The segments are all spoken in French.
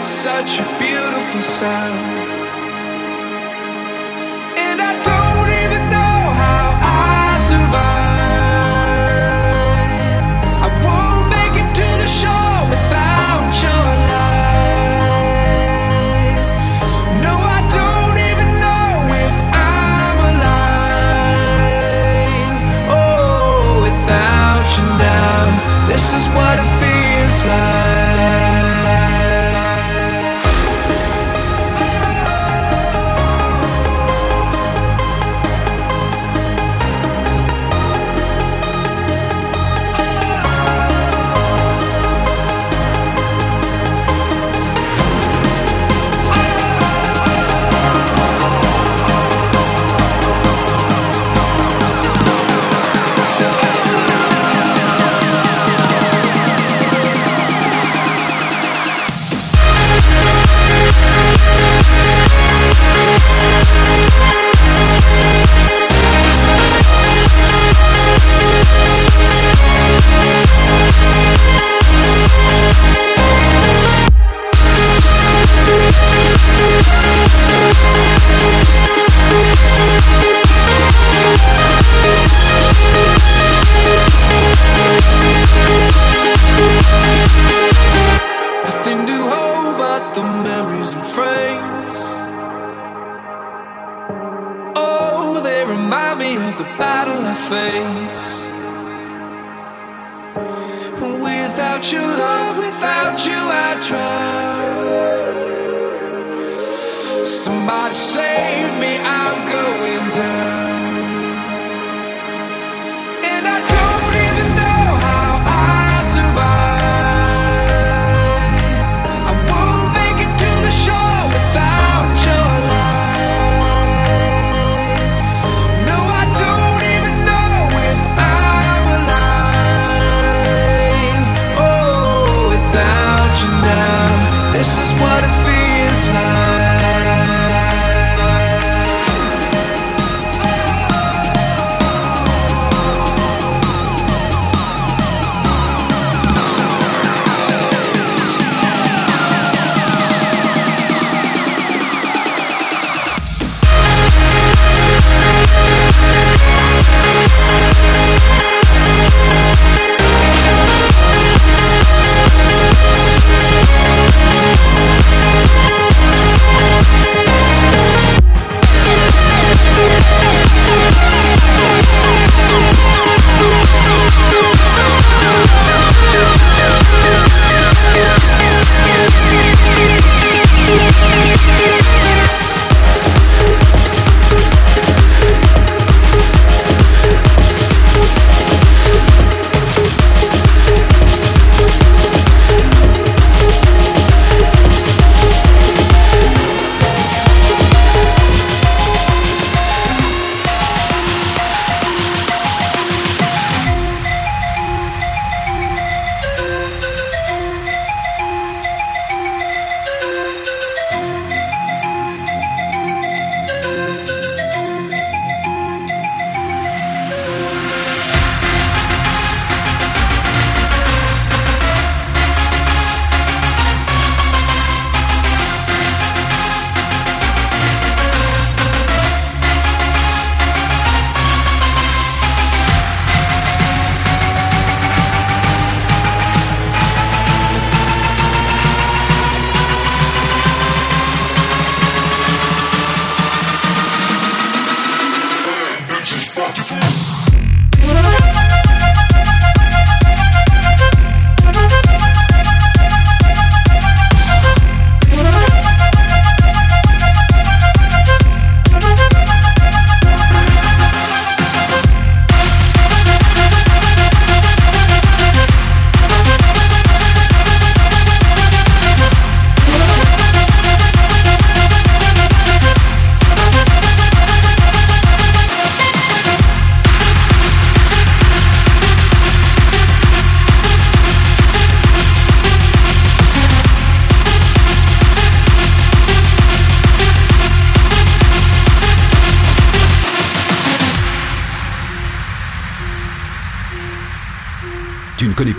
such a beautiful sound.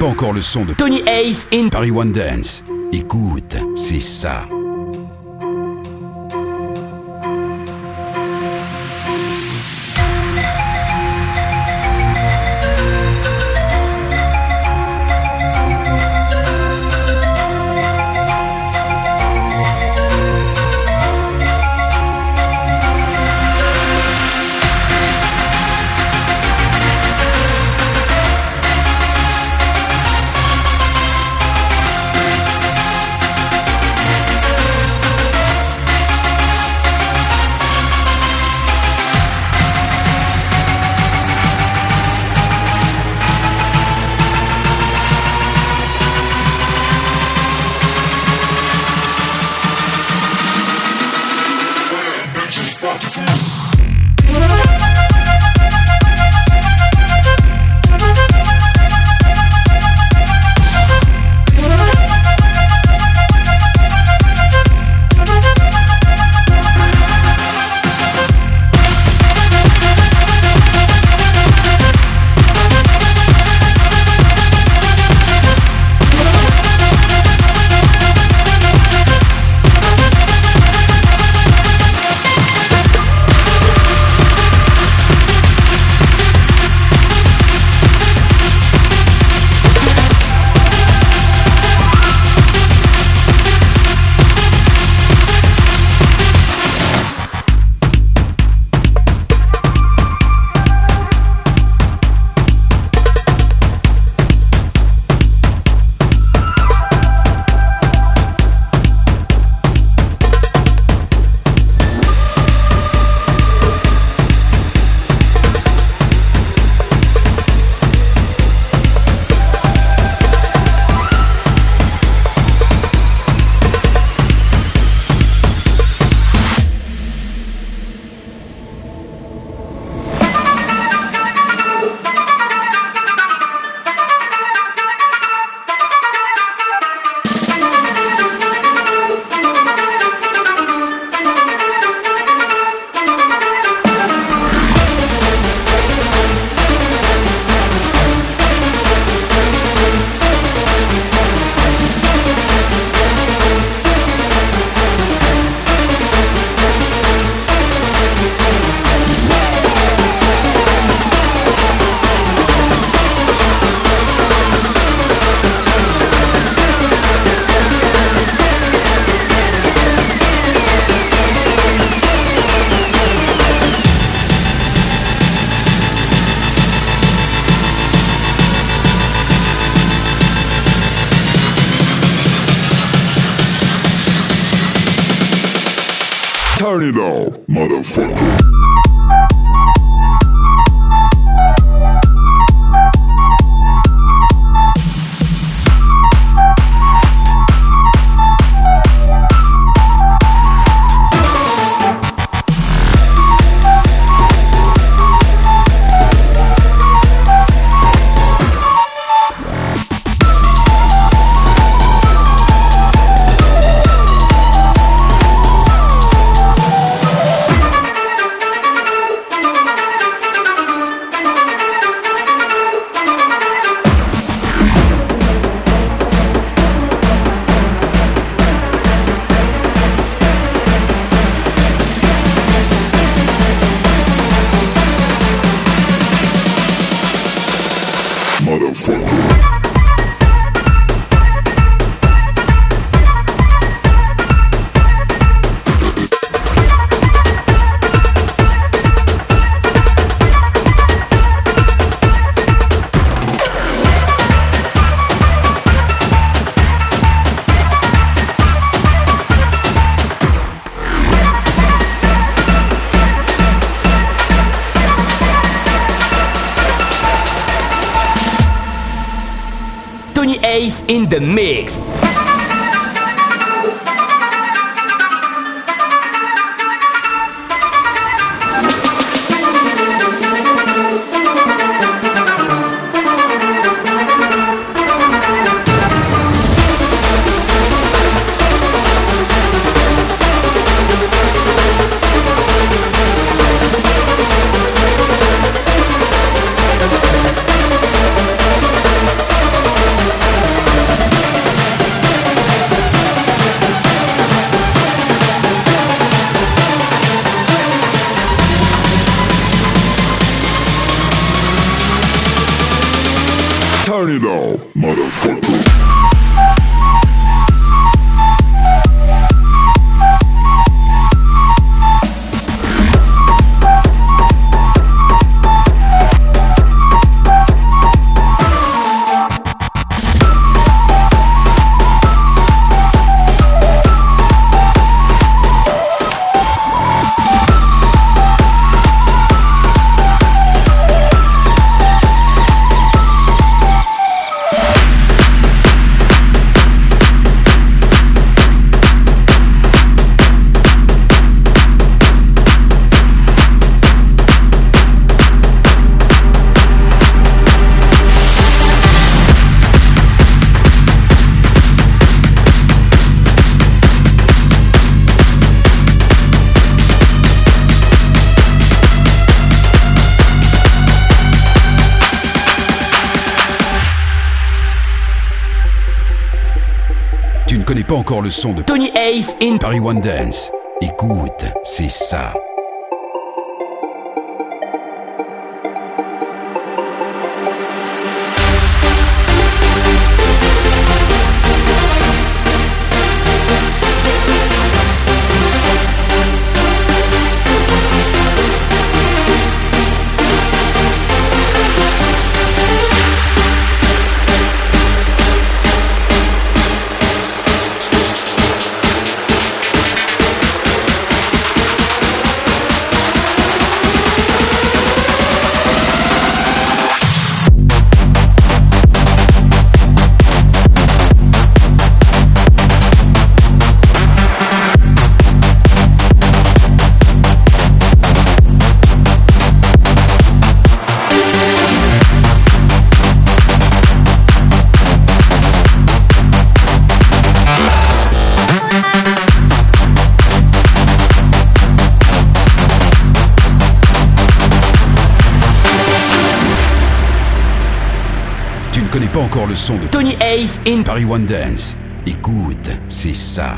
Pas encore le son de Tony Ace in Paris One Dance. Écoute, c'est ça. though, motherfucker. In the mix. Encore le son de Tony Ace in Paris One Dance. Écoute, c'est ça. Son de Tony Ace in Paris One Dance. Écoute, c'est ça.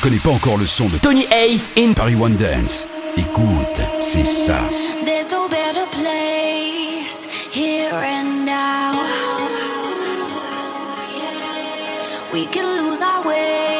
pas encore le son de Tony Ace in Paris One Dance. Écoute, c'est ça. There's no better place here and now. We can lose our way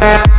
Thank